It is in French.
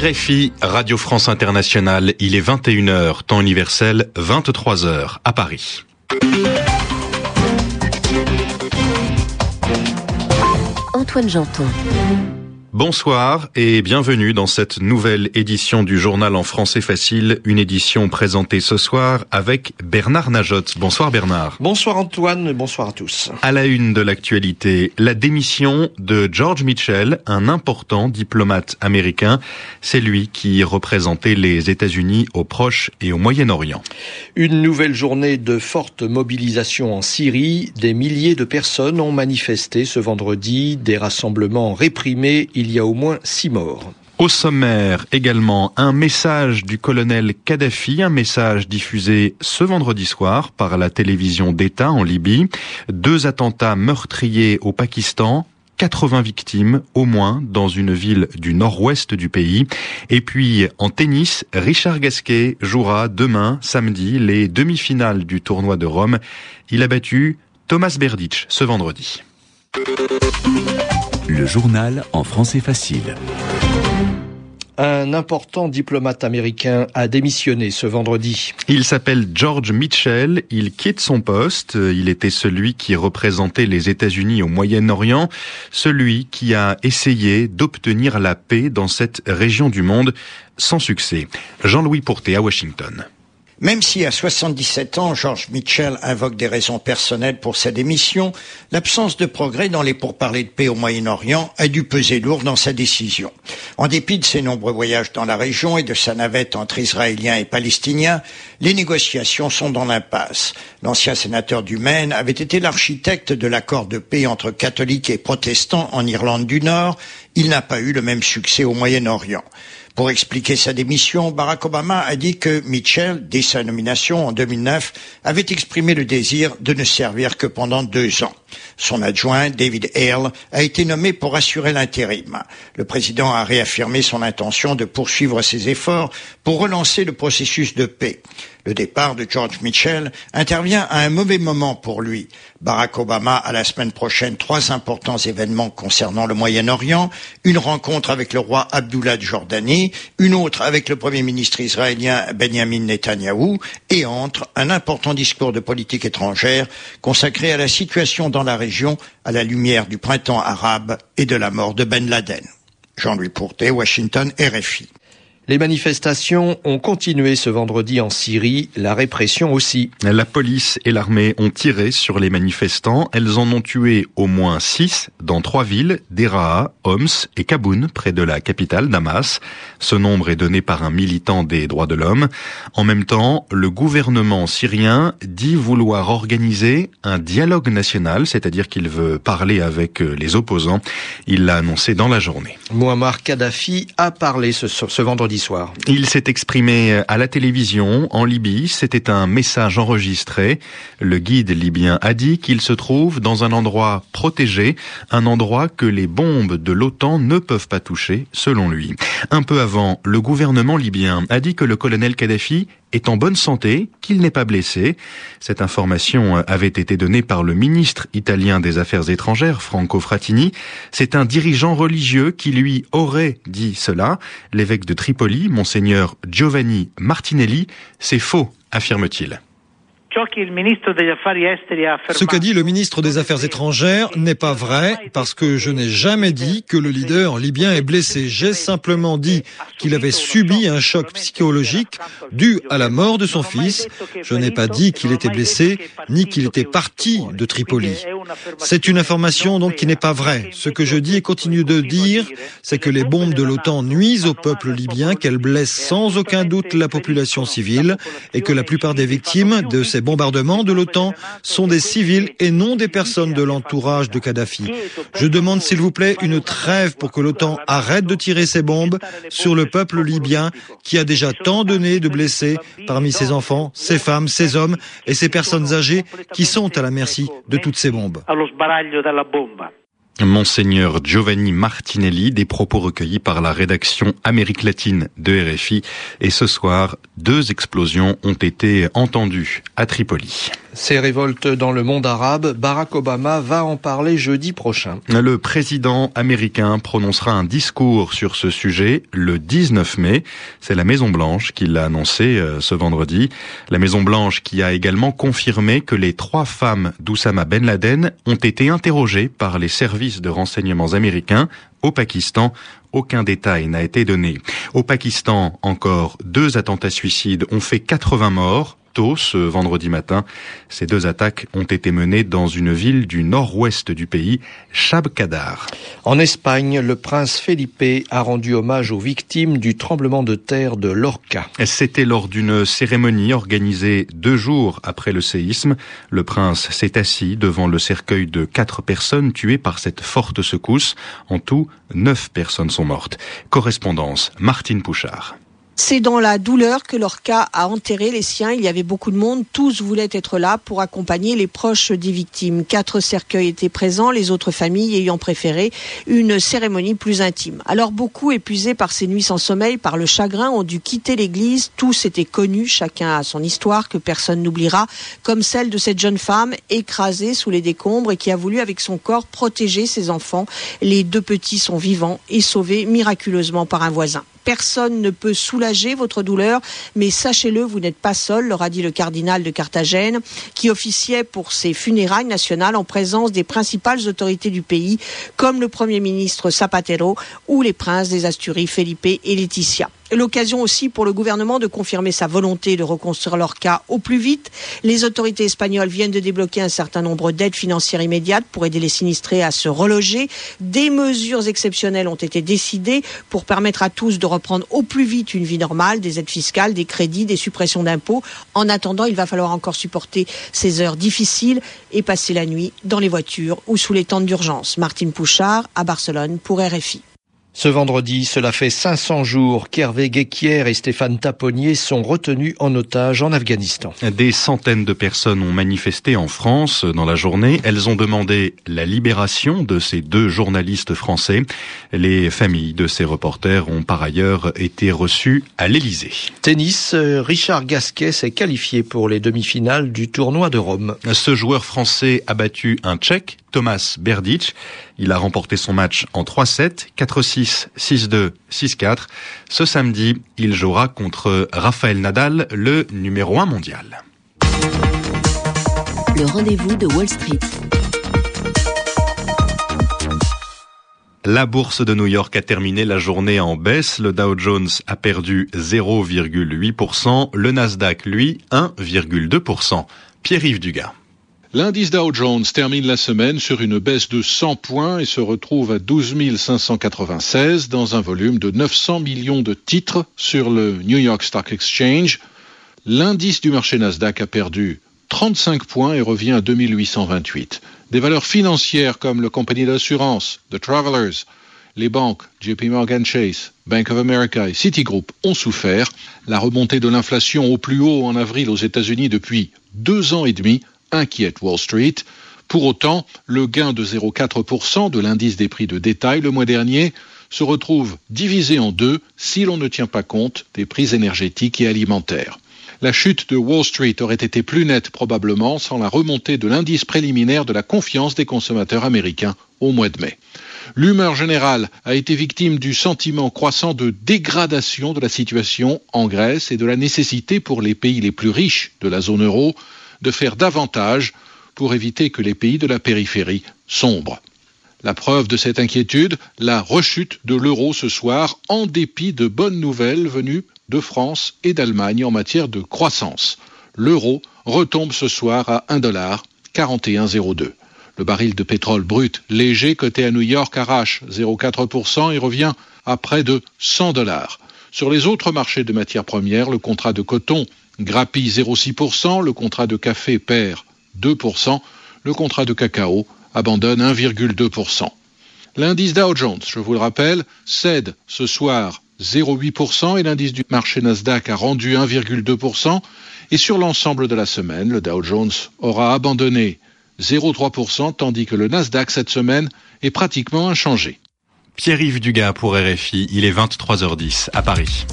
RFI, Radio France Internationale, il est 21h, temps universel, 23h à Paris. Antoine Janton. Bonsoir et bienvenue dans cette nouvelle édition du journal en français facile, une édition présentée ce soir avec Bernard Najotte. Bonsoir Bernard. Bonsoir Antoine, bonsoir à tous. À la une de l'actualité, la démission de George Mitchell, un important diplomate américain. C'est lui qui représentait les États-Unis au Proche et au Moyen-Orient. Une nouvelle journée de forte mobilisation en Syrie. Des milliers de personnes ont manifesté ce vendredi, des rassemblements réprimés il y a au moins six morts. Au sommaire également un message du colonel Kadhafi, un message diffusé ce vendredi soir par la télévision d'État en Libye. Deux attentats meurtriers au Pakistan, 80 victimes au moins dans une ville du nord-ouest du pays. Et puis en tennis, Richard Gasquet jouera demain, samedi, les demi-finales du tournoi de Rome. Il a battu Thomas Berdych ce vendredi. Le journal en français facile. Un important diplomate américain a démissionné ce vendredi. Il s'appelle George Mitchell, il quitte son poste, il était celui qui représentait les États-Unis au Moyen-Orient, celui qui a essayé d'obtenir la paix dans cette région du monde sans succès. Jean-Louis Pourté à Washington. Même si à 77 ans, George Mitchell invoque des raisons personnelles pour sa démission, l'absence de progrès dans les pourparlers de paix au Moyen-Orient a dû peser lourd dans sa décision. En dépit de ses nombreux voyages dans la région et de sa navette entre Israéliens et Palestiniens, les négociations sont dans l'impasse. L'ancien sénateur du Maine avait été l'architecte de l'accord de paix entre catholiques et protestants en Irlande du Nord. Il n'a pas eu le même succès au Moyen-Orient. Pour expliquer sa démission, Barack Obama a dit que Mitchell, dès sa nomination en 2009, avait exprimé le désir de ne servir que pendant deux ans. Son adjoint, David Hale, a été nommé pour assurer l'intérim. Le président a réaffirmé son intention de poursuivre ses efforts pour relancer le processus de paix. Le départ de George Mitchell intervient à un mauvais moment pour lui. Barack Obama a la semaine prochaine trois importants événements concernant le Moyen-Orient, une rencontre avec le roi Abdullah de Jordanie, une autre avec le premier ministre israélien Benjamin Netanyahou, et entre un important discours de politique étrangère consacré à la situation dans la région à la lumière du printemps arabe et de la mort de Ben Laden. Jean-Louis Pourté, Washington, RFI. Les manifestations ont continué ce vendredi en Syrie, la répression aussi. La police et l'armée ont tiré sur les manifestants. Elles en ont tué au moins six dans trois villes, Deraa, Homs et Kaboun, près de la capitale Damas. Ce nombre est donné par un militant des droits de l'homme. En même temps, le gouvernement syrien dit vouloir organiser un dialogue national, c'est-à-dire qu'il veut parler avec les opposants. Il l'a annoncé dans la journée. Muammar Kadhafi a parlé ce, ce vendredi Il s'est exprimé à la télévision en Libye. C'était un message enregistré. Le guide libyen a dit qu'il se trouve dans un endroit protégé, un endroit que les bombes de l'OTAN ne peuvent pas toucher, selon lui. Un peu avant, le gouvernement libyen a dit que le colonel Kadhafi est en bonne santé, qu'il n'est pas blessé. Cette information avait été donnée par le ministre italien des Affaires étrangères, Franco Frattini. C'est un dirigeant religieux qui lui aurait dit cela. L'évêque de Tripoli, monseigneur Giovanni Martinelli, c'est faux, affirme-t-il. Ce qu'a dit le ministre des Affaires étrangères n'est pas vrai parce que je n'ai jamais dit que le leader libyen est blessé. J'ai simplement dit qu'il avait subi un choc psychologique dû à la mort de son fils. Je n'ai pas dit qu'il était blessé ni qu'il était parti de Tripoli. C'est une information donc qui n'est pas vraie. Ce que je dis et continue de dire, c'est que les bombes de l'OTAN nuisent au peuple libyen, qu'elles blessent sans aucun doute la population civile et que la plupart des victimes de ces bombardements de l'OTAN sont des civils et non des personnes de l'entourage de Kadhafi. Je demande s'il vous plaît une trêve pour que l'OTAN arrête de tirer ses bombes sur le peuple libyen qui a déjà tant donné de blessés parmi ses enfants, ses femmes, ses hommes et ses personnes âgées qui sont à la merci de toutes ces bombes. Monseigneur Giovanni Martinelli, des propos recueillis par la rédaction Amérique latine de RFI. Et ce soir, deux explosions ont été entendues à Tripoli. Ces révoltes dans le monde arabe, Barack Obama va en parler jeudi prochain. Le président américain prononcera un discours sur ce sujet le 19 mai. C'est la Maison Blanche qui l'a annoncé euh, ce vendredi. La Maison Blanche qui a également confirmé que les trois femmes d'Oussama Ben Laden ont été interrogées par les services de renseignements américains au Pakistan. Aucun détail n'a été donné. Au Pakistan, encore deux attentats suicides ont fait 80 morts tôt ce vendredi matin. Ces deux attaques ont été menées dans une ville du nord-ouest du pays, Shabkadar. En Espagne, le prince Felipe a rendu hommage aux victimes du tremblement de terre de Lorca. C'était lors d'une cérémonie organisée deux jours après le séisme. Le prince s'est assis devant le cercueil de quatre personnes tuées par cette forte secousse. En tout, neuf personnes sont mortes. Correspondance, Martine Pouchard. C'est dans la douleur que Lorca a enterré les siens. Il y avait beaucoup de monde. Tous voulaient être là pour accompagner les proches des victimes. Quatre cercueils étaient présents, les autres familles ayant préféré une cérémonie plus intime. Alors beaucoup, épuisés par ces nuits sans sommeil, par le chagrin, ont dû quitter l'église. Tous étaient connus, chacun a son histoire que personne n'oubliera, comme celle de cette jeune femme écrasée sous les décombres et qui a voulu avec son corps protéger ses enfants. Les deux petits sont vivants et sauvés miraculeusement par un voisin. Personne ne peut soulager votre douleur, mais sachez-le, vous n'êtes pas seul, leur a dit le cardinal de Carthagène, qui officiait pour ses funérailles nationales en présence des principales autorités du pays, comme le Premier ministre Zapatero ou les princes des Asturies, Felipe et Laetitia. L'occasion aussi pour le gouvernement de confirmer sa volonté de reconstruire leur cas au plus vite. Les autorités espagnoles viennent de débloquer un certain nombre d'aides financières immédiates pour aider les sinistrés à se reloger. Des mesures exceptionnelles ont été décidées pour permettre à tous de reprendre au plus vite une vie normale, des aides fiscales, des crédits, des suppressions d'impôts. En attendant, il va falloir encore supporter ces heures difficiles et passer la nuit dans les voitures ou sous les tentes d'urgence. Martine Pouchard à Barcelone pour RFI. Ce vendredi, cela fait 500 jours qu'Hervé Guéquière et Stéphane Taponnier sont retenus en otage en Afghanistan. Des centaines de personnes ont manifesté en France dans la journée. Elles ont demandé la libération de ces deux journalistes français. Les familles de ces reporters ont par ailleurs été reçues à l'Élysée. Tennis, euh, Richard Gasquet s'est qualifié pour les demi-finales du tournoi de Rome. Ce joueur français a battu un Tchèque, Thomas Berdic. Il a remporté son match en 3-7, 4-6, 6-2, 6-4. Ce samedi, il jouera contre Rafael Nadal, le numéro 1 mondial. Le rendez-vous de Wall Street. La bourse de New York a terminé la journée en baisse. Le Dow Jones a perdu 0,8%. Le Nasdaq, lui, 1,2%. Pierre-Yves Dugas. L'indice Dow Jones termine la semaine sur une baisse de 100 points et se retrouve à 12 596 dans un volume de 900 millions de titres sur le New York Stock Exchange. L'indice du marché Nasdaq a perdu 35 points et revient à 2828. Des valeurs financières comme le compagnie d'assurance, The Travelers, les banques JP Morgan Chase, Bank of America et Citigroup ont souffert. La remontée de l'inflation au plus haut en avril aux États-Unis depuis deux ans et demi inquiète Wall Street. Pour autant, le gain de 0,4% de l'indice des prix de détail le mois dernier se retrouve divisé en deux si l'on ne tient pas compte des prix énergétiques et alimentaires. La chute de Wall Street aurait été plus nette probablement sans la remontée de l'indice préliminaire de la confiance des consommateurs américains au mois de mai. L'humeur générale a été victime du sentiment croissant de dégradation de la situation en Grèce et de la nécessité pour les pays les plus riches de la zone euro de faire davantage pour éviter que les pays de la périphérie sombrent. La preuve de cette inquiétude, la rechute de l'euro ce soir, en dépit de bonnes nouvelles venues de France et d'Allemagne en matière de croissance. L'euro retombe ce soir à 1,4102. Le baril de pétrole brut léger coté à New York arrache 0,4% et revient à près de 100 dollars. Sur les autres marchés de matières premières, le contrat de coton grappille 0,6%, le contrat de café perd 2%, le contrat de cacao abandonne 1,2%. L'indice Dow Jones, je vous le rappelle, cède ce soir 0,8% et l'indice du marché Nasdaq a rendu 1,2%. Et sur l'ensemble de la semaine, le Dow Jones aura abandonné 0,3%, tandis que le Nasdaq cette semaine est pratiquement inchangé. Pierre-Yves Dugas pour RFI, il est 23h10 à Paris.